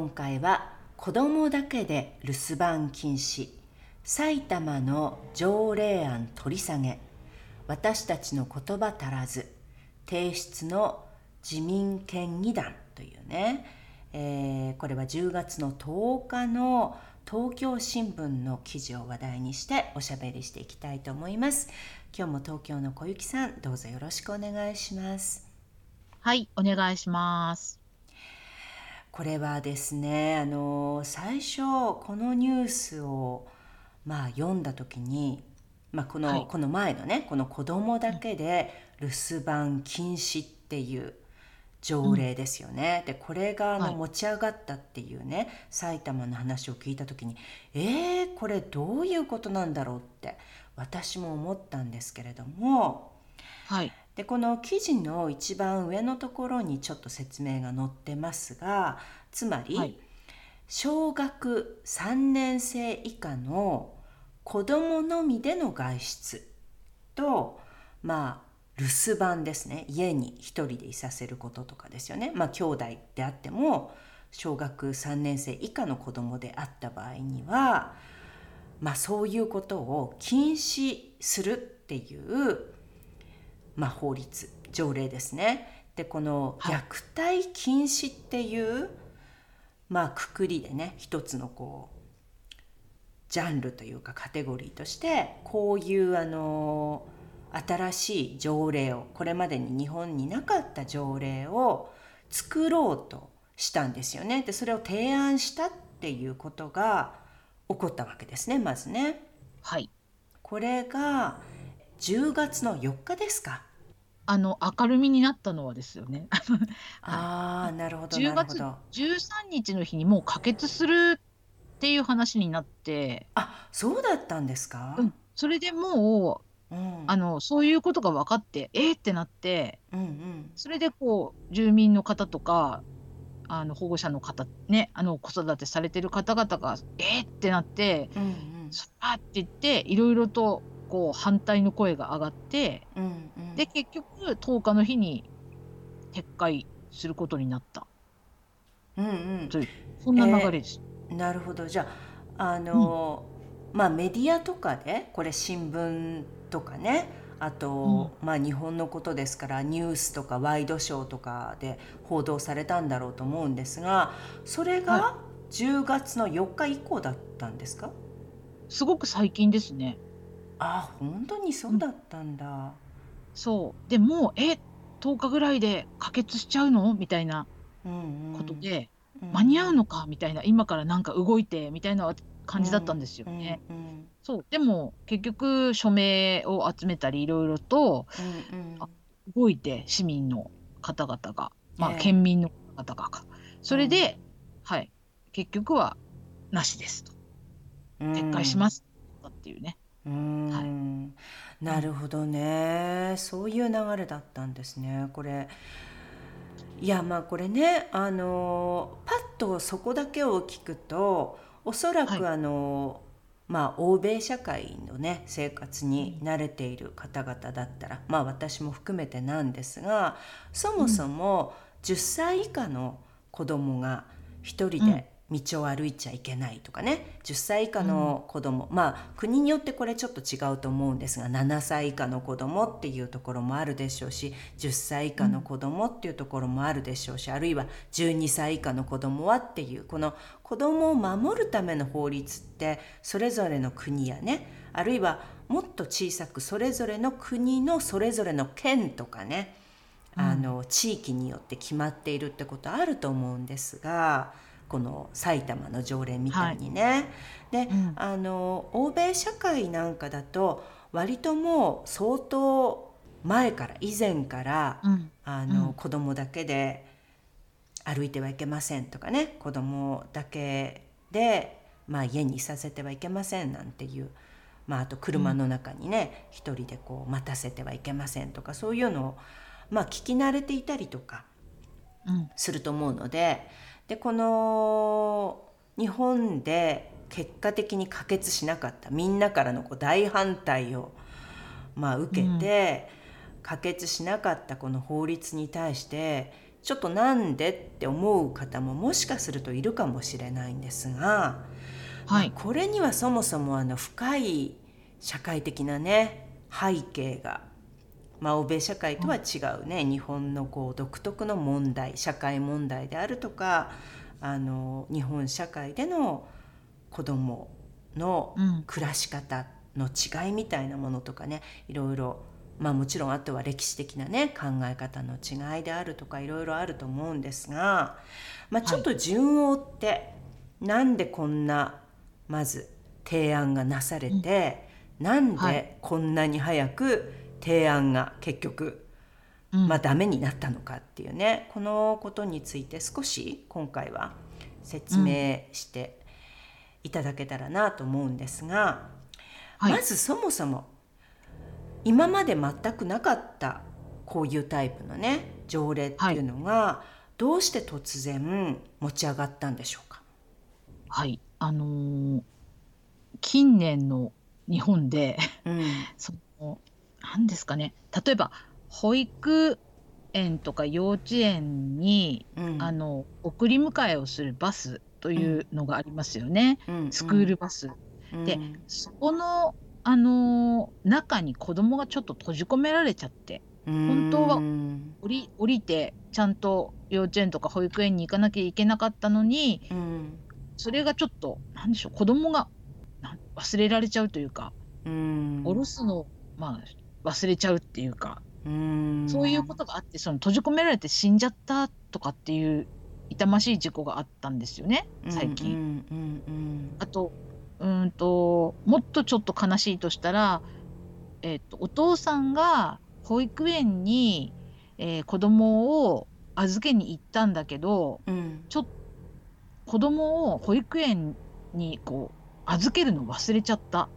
今回は子供だけで留守番禁止。埼玉の条例案取り下げ。私たちの言葉足らず。提出の自民県議団というね、えー、これは10月の10日の東京新聞の記事を話題にしておしゃべりしていきたいと思います。今日も東京の小雪さんどうぞよろしくお願いします。はいお願いします。これはですねあの最初このニュースをまあ読んだ時に、まあ、この、はい、この前のねこの子供だけで留守番禁止っていう条例ですよね。うん、でこれがあの持ち上がったっていうね、はい、埼玉の話を聞いた時にえー、これどういうことなんだろうって私も思ったんですけれども、はい、でこの記事の一番上のところにちょっと説明が載ってますがつまり、はい、小学3年生以下の子どものみでの外出とまあ留守番ですね。家に一人でいさせることとかですよね。まあ兄弟であっても小学3年生以下の子どもであった場合にはまあそういうことを禁止するっていうまあ、法律条例ですね。でこの虐待禁止っていう、はい、まあくくりでね一つのこうジャンルというかカテゴリーとしてこういうあの新しい条例をこれまでに日本になかった条例を作ろうとしたんですよね。でそれを提案したっていうことが起こったわけですねまずね。はい。これが10月の4日ですか。あの明るみになったのはですよね。ああ、なるほど10月13日の日にもう可決するっていう話になって、あ、そうだったんですか？うん、それでもう、うん、あのそういうことが分かって、えー、ってなって、うんうん、それでこう住民の方とかあの保護者の方ね、あの子育てされてる方々がえー、ってなって、うんうん、そあって言っていろいろとこう反対の声が上がって、うんうん、で結局10日の日に撤回することになった、うんうん、というそんな流れです。えー、なるほど。じゃああの、うん、まあメディアとかでこれ新聞とかねあと、うん、まあ日本のことですからニュースとかワイドショーとかで報道されたんだろうと思うんですがそれが10月の4日以降だったんですか、はい、すごく最近ですね。あ、本当にそうだったんだ。そう。でも、え、10日ぐらいで可決しちゃうの？みたいなことで、間に合うのか？みたいな、今からなんか動いてみたいな感じだったんですよね。そう。でも、結局、署名を集めたり、いろいろと、動いて、市民の方々が、まあ、県民の方々が。それで、はい。結局は、なしですと。撤回しますっていうね。うん、なるほどね。そういう流れだったんですね。これ。いや、まあ、これね、あの、パッとそこだけを聞くと、おそらくあの、まあ、欧米社会のね、生活に慣れている方々だったら、まあ、私も含めてなんですが、そもそも10歳以下の子供が一人で道を歩いちゃいけないとかね。10歳以下の子供、うん、まあ国によってこれちょっと違うと思うんですが7歳以下の子供っていうところもあるでしょうし10歳以下の子供っていうところもあるでしょうし、うん、あるいは12歳以下の子供はっていうこの子供を守るための法律ってそれぞれの国やね。あるいはもっと小さくそれぞれの国のそれぞれの県とかね。あの地域によって決まっているってことあると思うんですが。この埼玉の条例みたいにね。はい、で、うん、あの欧米社会なんかだと割ともう相当前から以前から、うん、あの、うん、子供だけで歩いてはいけませんとかね子供だけで、まあ、家にいさせてはいけませんなんていう、まあ、あと車の中にね一、うん、人でこう待たせてはいけませんとかそういうのを、まあ、聞き慣れていたりとかすると思うのででこの日本で結果的に可決しなかったみんなからのこう大反対を、まあ、受けて、可決しなかったこの法律に対してちょっとなんでって思う方ももしかするといるかもしれないんですが、はい、これにはそもそもあの深い社会的なね背景が、まあ、欧米社会とは違うね、日本のこう独特の問題社会問題であるとかあの日本社会での子どもの暮らし方の違いみたいなものとかねいろいろまあもちろんあとは歴史的なね考え方の違いであるとかいろいろあると思うんですが、まあ、ちょっと順を追って、はい、なんでこんなまず提案がなされて、うん、なんでこんなに早く提案が結局、まあ、ダメになったのかっていうね、このことについて少し今回は説明していただけたらなと思うんですが、はい、まずそもそも今まで全くなかったこういうタイプのね条例っていうのが、はい、どうして突然持ち上がったんでしょうか？はい。あのー、近年の日本で、うん、その何ですかね。例えば保育園とか幼稚園に、うん、あの送り迎えをするバスというのがありますよね、うん、スクールバス。でそこのあのー、中に子供がちょっと閉じ込められちゃって本当は降り降りてちゃんと幼稚園とか保育園に行かなきゃいけなかったのに、うん、それがちょっと何でしょう子供が忘れられちゃうというか、うん、下ろすのまあ忘れちゃうっていうか、うん、そういうことがあってその閉じ込められて死んじゃったとかっていう痛ましい事故があったんですよね最近。あとうんともっとちょっと悲しいとしたら、えっと、お父さんが保育園に、えー、子供を預けに行ったんだけど、うん、ちょ子供を保育園にこう預けるの忘れちゃった。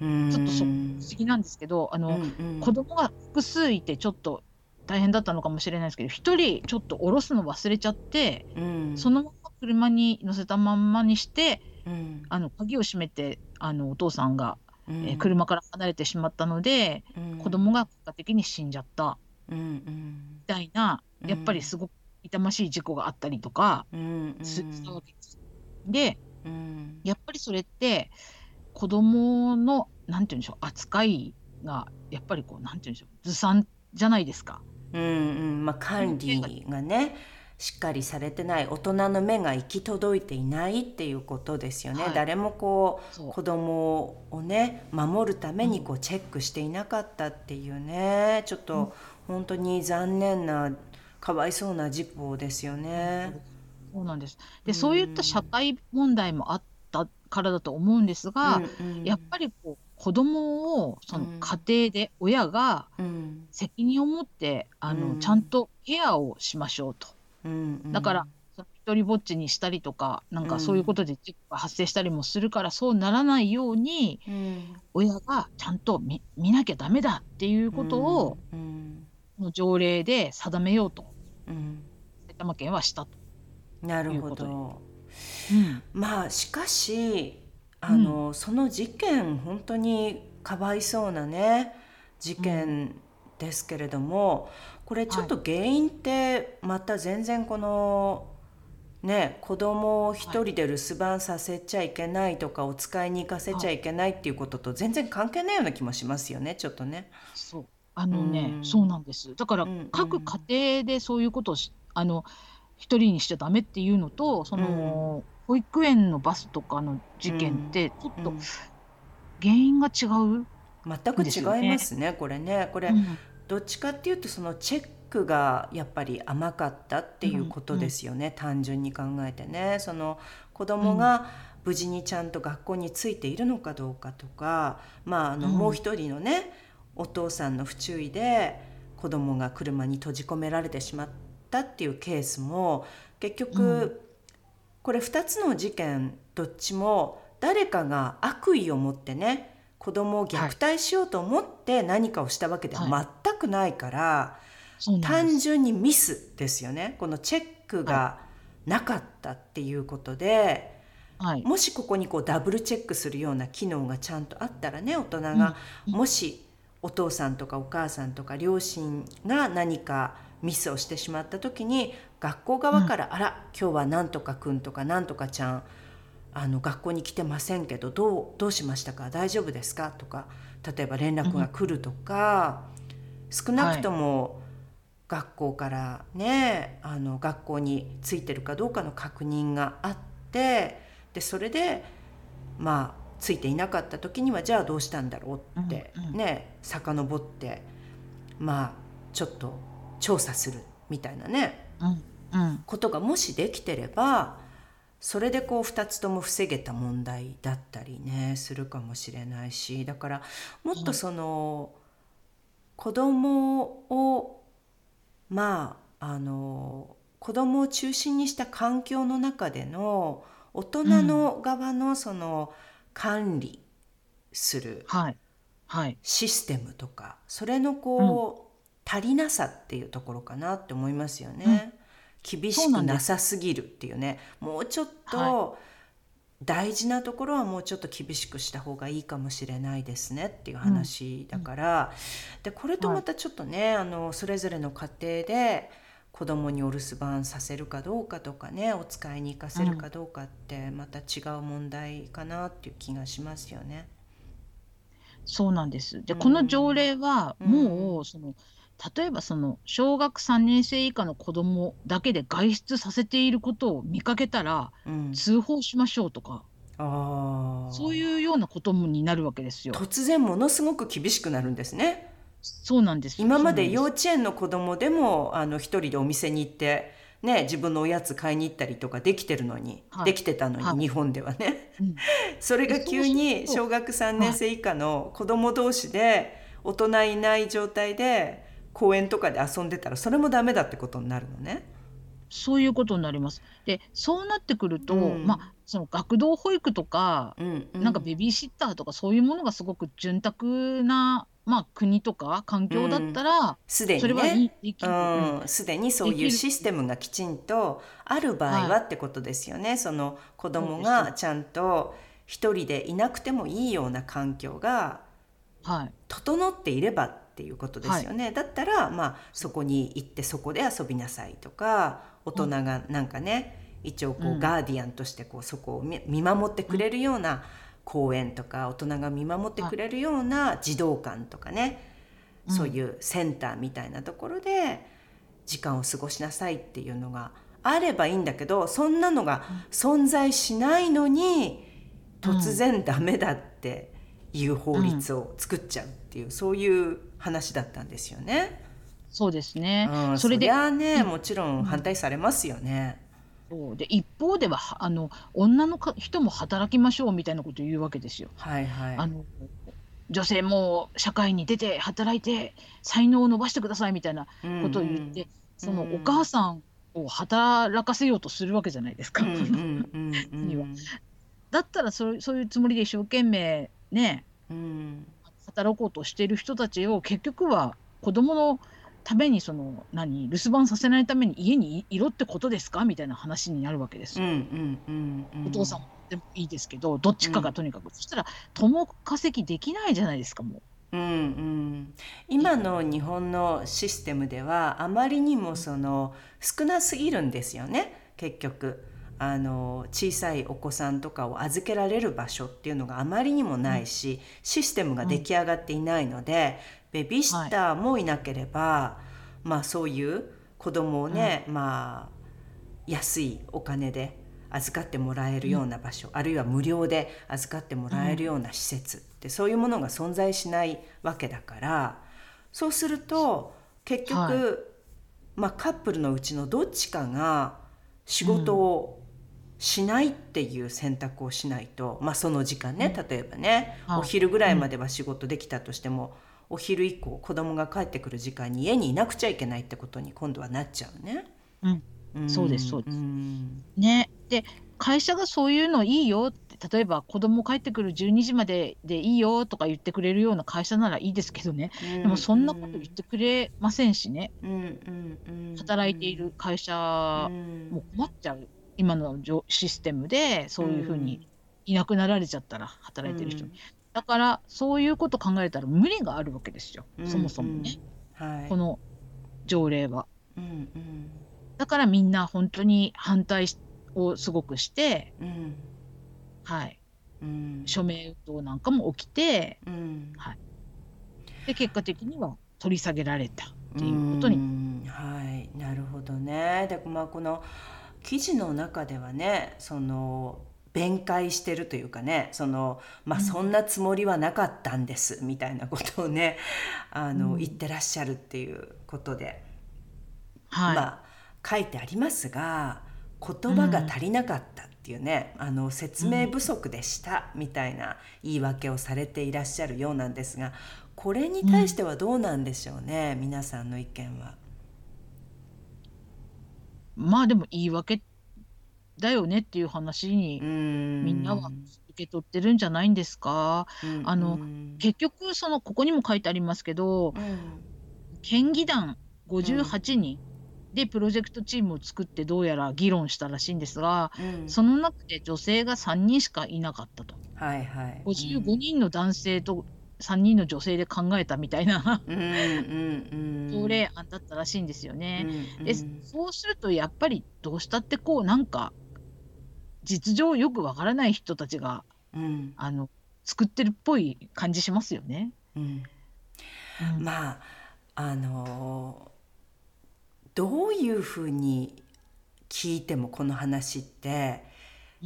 ちょっとそ不思議なんですけどあの、うんうん、子供が複数いてちょっと大変だったのかもしれないですけど1人ちょっと降ろすの忘れちゃって、うん、そのまま車に乗せたまんまにしてうん、あの鍵を閉めてあのお父さんが、うん、えー、車から離れてしまったので、うん、子供が結果的に死んじゃった、うんうん、みたいなやっぱりすごく痛ましい事故があったりとかするわけです。で、うん、やっぱりそれって子供のなんて言うんでしょう扱いがやっぱりこうなんて言うんでしょうずさんじゃないですか。うんうん。まあ、管理がね。しっかりされてない大人の目が行き届いていないっていうことですよね、はい、誰もこう子供をね守るためにこうチェックしていなかったっていうねちょっと本当に残念なかわいそうな事故ですよね。そうなんです。で、うん、そういった社会問題もあったからだと思うんですが、うんうん、やっぱりこう子供をその家庭で親が責任を持って、うん、あのちゃんとケアをしましょうと。だから一人ぼっちにしたりとかなんかそういうことで事故が発生したりもするから、そうならないように、親がちゃんと見見なきゃダメだっていうことを、の条例で定めようと、埼玉県はしたと。なるほど。うん、まあしかしあの、うん、その事件本当にかわいそうなね事件ですけれども、これちょっと原因ってまた全然このね子供を一人で留守番させちゃいけないとかお使いに行かせちゃいけないっていうことと全然関係ないような気もしますよねちょっとね。そう。あのね、うん、そうなんです。だから各家庭でそういうことをあの一人にしちゃダメっていうのとその、うん、保育園のバスとかの事件ってちょっと原因が違う、全く違いますねこれね。これ、どっちかっていうとそのチェックがやっぱり甘かったっていうことですよね、うんうん、単純に考えてね。その子供が無事にちゃんと学校についているのかどうかとか、まあ、あのもう一人のねお父さんの不注意で子供が車に閉じ込められてしまったっていうケースも結局、うん、これ2つの事件どっちも誰かが悪意を持ってね子供を虐待しようと思って何かをしたわけでは全くないから、はい、単純にミスですよね。このチェックがなかったっていうことで。はい、もしここにこうダブルチェックするような機能がちゃんとあったらね大人が、もしお父さんとかお母さんとか両親が何かミスをしてしまった時に学校側から「あら今日はなんとかくんとかなんとかちゃんあの学校に来てませんけどどうどうしましたか？大丈夫ですか?」とか例えば連絡が来るとか、少なくとも学校からねあの学校についてるかどうかの確認があってでそれでまあついていなかった時にはじゃあどうしたんだろうってね、うん、遡ってまあちょっと調査するみたいなね、うんうん、ことがもしできてればそれでこう2つとも防げた問題だったりねするかもしれないしだからもっとその、子供をまああの子供を中心にした環境の中での大人の側のその管理するシステムとか、それのこう、足りなさっていうところかなって思いますよね。厳しくなさすぎるっていうね。もうちょっと大事なところはもうちょっと厳しくした方がいいかもしれないですねっていう話だから、でこれとまたちょっとね、あのそれぞれの家庭で子供にお留守番させるかどうかとかねお使いに行かせるかどうかってまた違う問題かなっていう気がしますよね。そうなんです。で、この条例はもうその、例えばその小学3年生以下の子供だけで外出させていることを見かけたら通報しましょうとか、あそういうようなことになるわけですよ。突然ものすごく厳しくなるんですね。そうなんです今まで幼稚園の子供でもあの一人でお店に行ってね、自分のおやつ買いに行ったりとかできてるのに、はい、できてたのに、はい、日本ではね、うん、それが急に小学3年生以下の子供同士で大人いない状態で公園とかで遊んでたらそれもダメだってことになるのね。そういうことになります。でそうなってくると、うん、まあその学童保育とか、うんうん、なんかベビーシッターとかそういうものがすごく潤沢なまあ、国とか環境だったら、すで、にね。すで、にそういうシステムがきちんとある場合はってことですよね、はい、その子供がちゃんと一人でいなくてもいいような環境が整っていればっていうことですよね、はい、だったら、まあ、そこに行ってそこで遊びなさいとか大人がなんかね、一応こう、ガーディアンとしてこうそこを見守ってくれるような、うん公園とか大人が見守ってくれるような児童館とかね、そういうセンターみたいなところで時間を過ごしなさいっていうのがあればいいんだけどそんなのが存在しないのに突然ダメだっていう法律を作っちゃうっていう、そういう話だったんですよね。そうですね。うん、それで、そね、もちろん反対されますよね。そうで一方ではあの女のか人も働きましょうみたいなことを言うわけですよ。はいはい、あの女性も社会に出て働いて才能を伸ばしてくださいみたいなことを言って、うんうん、そのお母さんを働かせようとするわけじゃないですか。だったらそそういうつもりで一生懸命ね、うん、働こうとしている人たちを結局は子供のためにその何留守番させないために家にいろってことですかみたいな話になるわけですよ。お父さんでもいいですけどどっちかがとにかく、うん、そしたら共稼ぎできないじゃないですかもう。うんうん、今の日本のシステムではあまりにもその少なすぎるんですよね結局あの小さいお子さんとかを預けられる場所っていうのがあまりにもないし、システムが出来上がっていないので、ベビーシッターもいなければ、はい、まあそういう子供をね、うん、まあ安いお金で預かってもらえるような場所、うん、あるいは無料で預かってもらえるような施設って、そういうものが存在しないわけだからそうすると結局、はい、まあ、カップルのうちのどっちかが仕事をしないっていう選択をしないと、まあ、その時間ね例えばね、はい、お昼ぐらいまでは仕事できたとしても、お昼以降子供が帰ってくる時間に家にいなくちゃいけないってことに今度はなっちゃうね。うん、そうですそうです。ね。で会社がそういうのいいよって例えば子供帰ってくる12時まででいいよとか言ってくれるような会社ならいいですけどね、うん、でもそんなこと言ってくれませんしね、うん、働いている会社も困っちゃう今のシステムでそういうふうにいなくなられちゃったら働いてる人に。だからそういうこと考えたら無理があるわけですよ、そもそもね、はい、この条例は。うんうん、だからみんな本当に反対をすごくして、うん、はい、うん、署名運動なんかも起きて、うん、はい、で結果的には取り下げられたっていうことに。はい。なるほどね。でまあこの記事の中ではねその弁解してるというかねその、まあ、そんなつもりはなかったんです、みたいなことをねあの、言ってらっしゃるっていうことで、はい、まあ書いてありますが言葉が足りなかったっていうね、あの説明不足でしたみたいな言い訳をされていらっしゃるようなんですがこれに対してはどうなんでしょうね、皆さんの意見は。まあでも言い訳だよねっていう話にみんなは受け取ってるんじゃないんですか？あの結局そのここにも書いてありますけど、県議団58人でプロジェクトチームを作ってどうやら議論したらしいんですが、その中で女性が3人しかいなかったと。はいはい、55人の男性と3人の女性で考えたみたいな。条例案だったらしいんですよね。でそうするとやっぱりどうしたってこうなんか実情よくわからない人たちが、うん、あの作ってるっぽい感じしますよね。うん。うん、まああのどういうふうに聞いてもこの話って、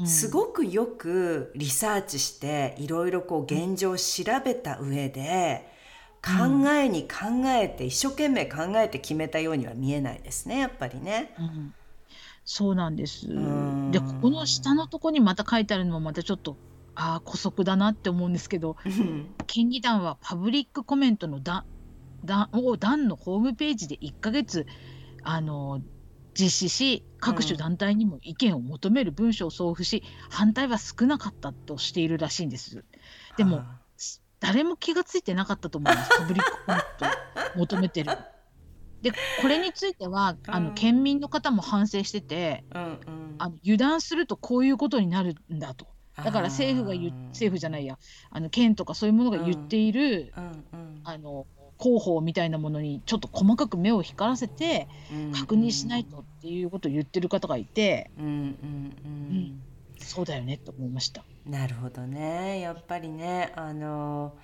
すごくよくリサーチしていろいろこう現状を調べた上で、考えに考えて一生懸命考えて決めたようには見えないですねやっぱりね。うん。そうなんです。で、ここの下のとこにまた書いてあるのもまたちょっと、ああ、姑息だなって思うんですけど、県議団はパブリックコメントのだだを団のホームページで1ヶ月、あの、実施し、各種団体にも意見を求める文書を送付し、反対は少なかったとしているらしいんです。でも、誰も気がついてなかったと思います。パブリックコメント求めてる。でこれについてはあの県民の方も反省してて、うんうん、あの油断するとこういうことになるんだと。だから政府が言政府じゃないや。あの県とかそういうものが言っている、うんうん、あの広報みたいなものにちょっと細かく目を光らせて確認しないとっていうことを言ってる方がいて、うんうんうん、そうだよねと思いました。なるほどね。やっぱりねあの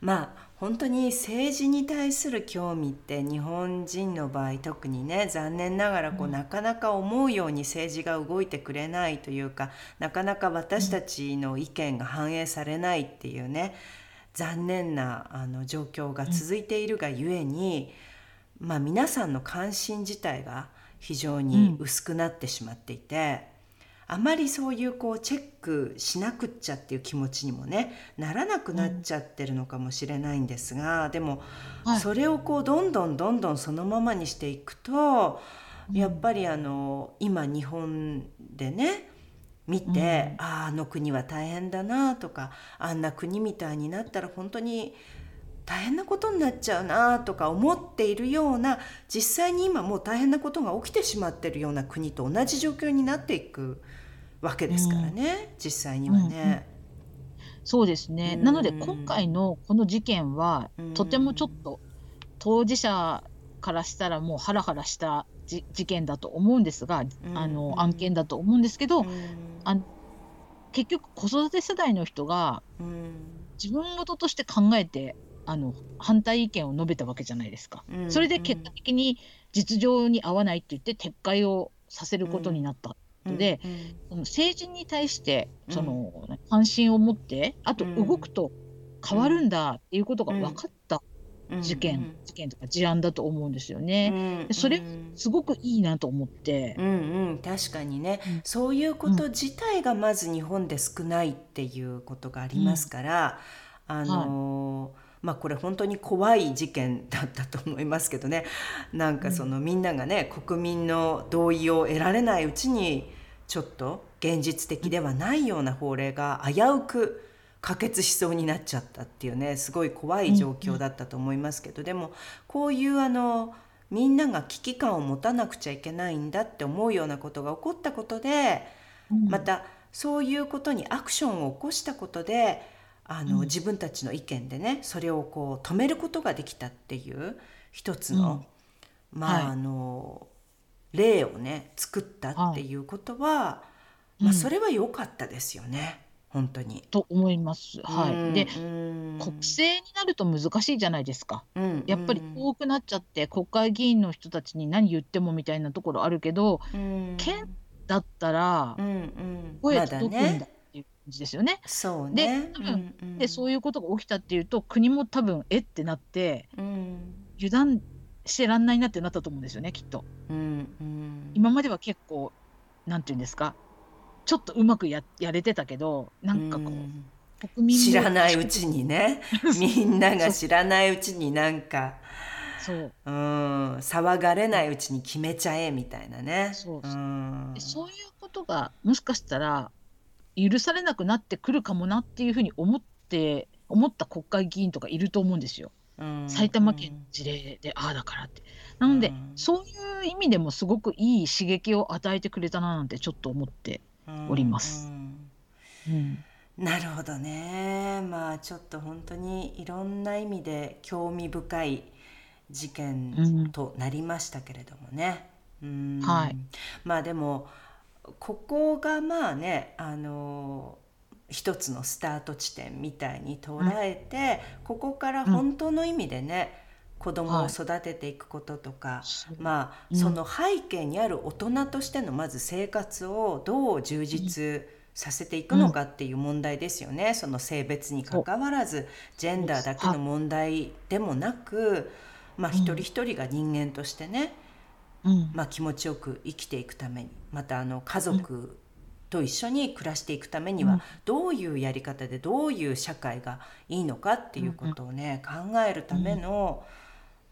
まあ本当に政治に対する興味って日本人の場合特にね残念ながらこう、なかなか思うように政治が動いてくれないというかなかなか私たちの意見が反映されないっていうね残念なあの状況が続いているがゆえに、まあ、皆さんの関心自体が非常に薄くなってしまっていて。あまりそういうこうチェックしなくっちゃっていう気持ちにもねならなくなっちゃってるのかもしれないんですが、うん、でも、それをこうどんどんどんどんそのままにしていくと、うん、やっぱりあの今日本でね見て、うん、ああの国は大変だなとかあんな国みたいになったら本当に大変なことになっちゃうなとか思っているような実際に今もう大変なことが起きてしまってるような国と同じ状況になっていくわけですからね、うん、実際にはね。うんうん、そうですね、なので今回のこの事件は、とてもちょっと当事者からしたらもうハラハラした事件だと思うん。ですが、あの案件だと思うんですけど、あ結局子育て世代の人が自分事として考えてあの反対意見を述べたわけじゃないですか。それで結果的に実情に合わないって言って撤回をさせることになったで、うんうん、政治に対してその、関心を持ってあと動くと変わるんだっていうことが分かった事件、うんうん、事件とか事案だと思うんですよね。うん、それすごくいいなと思って。うんうん、確かにね、うん、そういうこと自体がまず日本で少ないっていうことがありますから、あのーはい。まあこれ本当に怖い事件だったと思いますけどね。なんかそのみんながね国民の同意を得られないうちにちょっと現実的ではないような法令が危うく可決しそうになっちゃったっていうねすごい怖い状況だったと思いますけどでもこういうあのみんなが危機感を持たなくちゃいけないんだって思うようなことが起こったことでまたそういうことにアクションを起こしたことであの、うん、自分たちの意見でねそれをこう止めることができたっていう一つの、うん、まあ、はい、あの例をね作ったっていうことは、はい、まあ、それは良かったですよね。本当にと思います。はい、で国政になると難しいじゃないですか。うんやっぱり遠くなっちゃって国会議員の人たちに何言ってもみたいなところあるけど、県だったら声届くんだっていう感じですよね。そうね。で多分、うんうん、でそういうことが起きたっていうと国も多分えってなって、うん、油断してらんないなってなったと思うんですよねきっと。うんうん、今までは結構なんていうんですかちょっとうまくややれてたけどなんかこう。うん。国民知らないうちにね。みんなが知らないうちになんかそう。うん。騒がれないうちに決めちゃえみたいなね。そう,、う。そういうことがもしかしたら許されなくなってくるかもなっていうふうに思って思った国会議員とかいると思うんですよ。埼玉県の事例でああだからって。なので、うん、そういう意味でもすごくいい刺激を与えてくれたななんてちょっと思っております。うん、なるほどね。まあちょっと本当にいろんな意味で興味深い事件となりましたけれどもね。うん、はい、まあでもここがまあねあの一つのスタート地点みたいに捉えて、うん、ここから本当の意味でね、うん、子供を育てていくこととか、はい、まあ、その背景にある大人としてのまず生活をどう充実させていくのかっていう問題ですよね、その性別にかかわらずジェンダーだけの問題でもなく、まあ、一人一人が人間としてね、まあ、気持ちよく生きていくためにまたあの家族と一緒に暮らしていくためにはどういうやり方でどういう社会がいいのかっていうことをね考えるための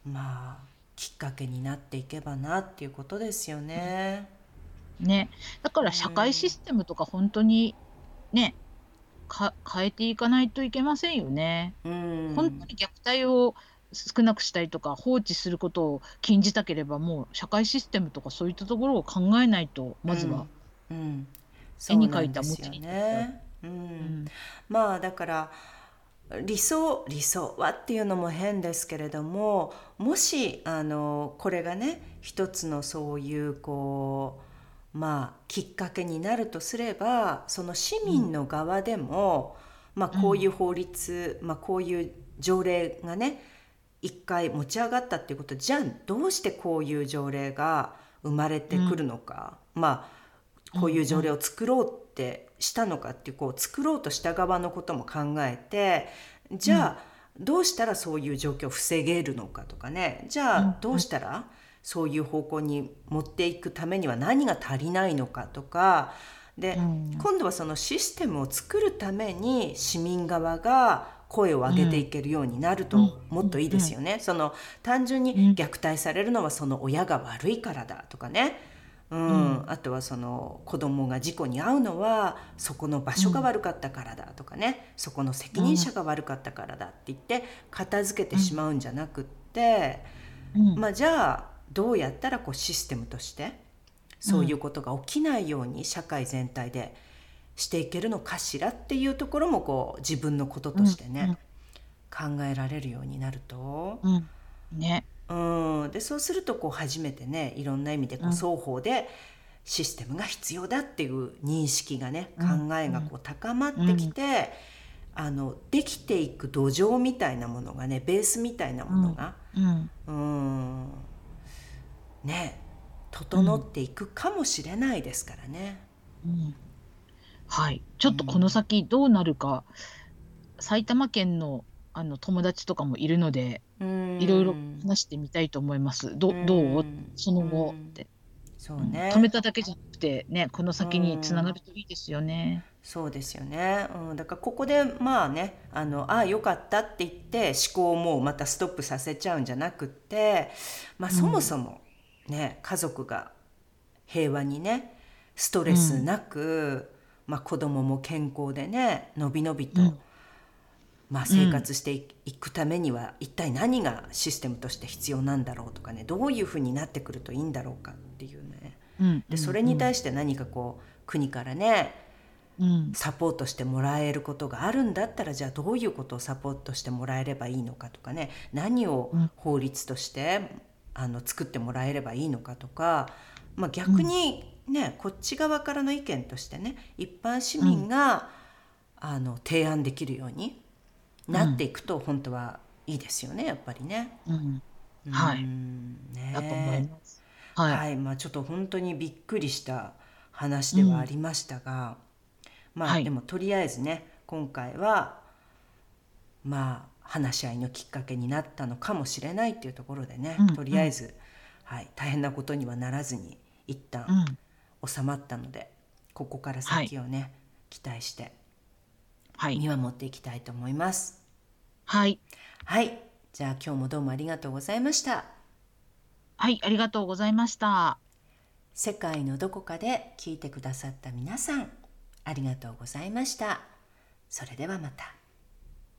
まあきっかけになっていけばなっていうことですよね。ね、だから社会システムとか本当にね、か変えていかないといけませんよね。うん、本当に虐待を少なくしたりとか放置することを禁じたければもう社会システムとかそういったところを考えないとまずは、うん。うん、絵に描いた餅にね、うん、うん、まあだから理想理想はっていうのも変ですけれどももしあのこれがね一つのそういうこうまあきっかけになるとすればその市民の側でも、まあ、こういう法律、まあ、こういう条例がね一回持ち上がったっていうことじゃあどうしてこういう条例が生まれてくるのか、うん、まあこういう条例を作ろうってしたのかっていうこう作ろうとした側のことも考えてじゃあどうしたらそういう状況を防げるのかとかね。じゃあどうしたらそういう方向に持っていくためには何が足りないのかとか。で今度はそのシステムを作るために市民側が声を上げていけるようになるともっといいですよね。その単純に虐待されるのはその親が悪いからだとかね。うん、うん、あとはその子供が事故に遭うのはそこの場所が悪かったからだとかね、うん、そこの責任者が悪かったからだって言って片付けてしまうんじゃなくって、うん、まあじゃあどうやったらこうシステムとしてそういうことが起きないように社会全体でしていけるのかしらっていうところもこう自分のこととしてね、うん、考えられるようになると、うん、ねうん。でそうするとこう初めてねいろんな意味でこう双方でシステムが必要だっていう認識がね、考えがこう高まってきて、あのできていく土壌みたいなものがねベースみたいなものが、うん。ね整っていくかもしれないですからね。うん。はい。ちょっとこの先どうなるか、埼玉県のあの友達とかもいるので、いろいろ話してみたいと思います。どどう？その後って。そうね、止めただけじゃなくてねこの先につながるといいですよね。そうですよね、うん、だからここでまあねあのああよかったって言って思考をもうまたストップさせちゃうんじゃなくって、まあ、そもそもね、うん、家族が平和にねストレスなく、うん、まあ、子供も健康でねのびのびと、うん、まあ、生活していくためには一体何がシステムとして必要なんだろうとかねどういうふうになってくるといいんだろうかっていうね、でそれに対して何かこう国からねサポートしてもらえることがあるんだったらじゃあどういうことをサポートしてもらえればいいのかとかね。何を法律としてあの作ってもらえればいいのかとか、まあ、逆にね、こっち側からの意見としてね一般市民が、あの提案できるようになっていくと本当はいいですよねやっぱりね。うん。はい、ね、だと思います。はい、はい、まあちょっと本当にびっくりした話ではありましたが、まあ、はい、でもとりあえずね今回はまあ話し合いのきっかけになったのかもしれないっていうところでね、うん、とりあえず、はい、大変なことにはならずに一旦収まったので、ここから先をね、はい、期待して見守っていきたいと思います。はい、はい、じゃあ今日もどうもありがとうございました。はい、ありがとうございました。世界のどこかで聞いてくださった皆さん、ありがとうございました。それではまた。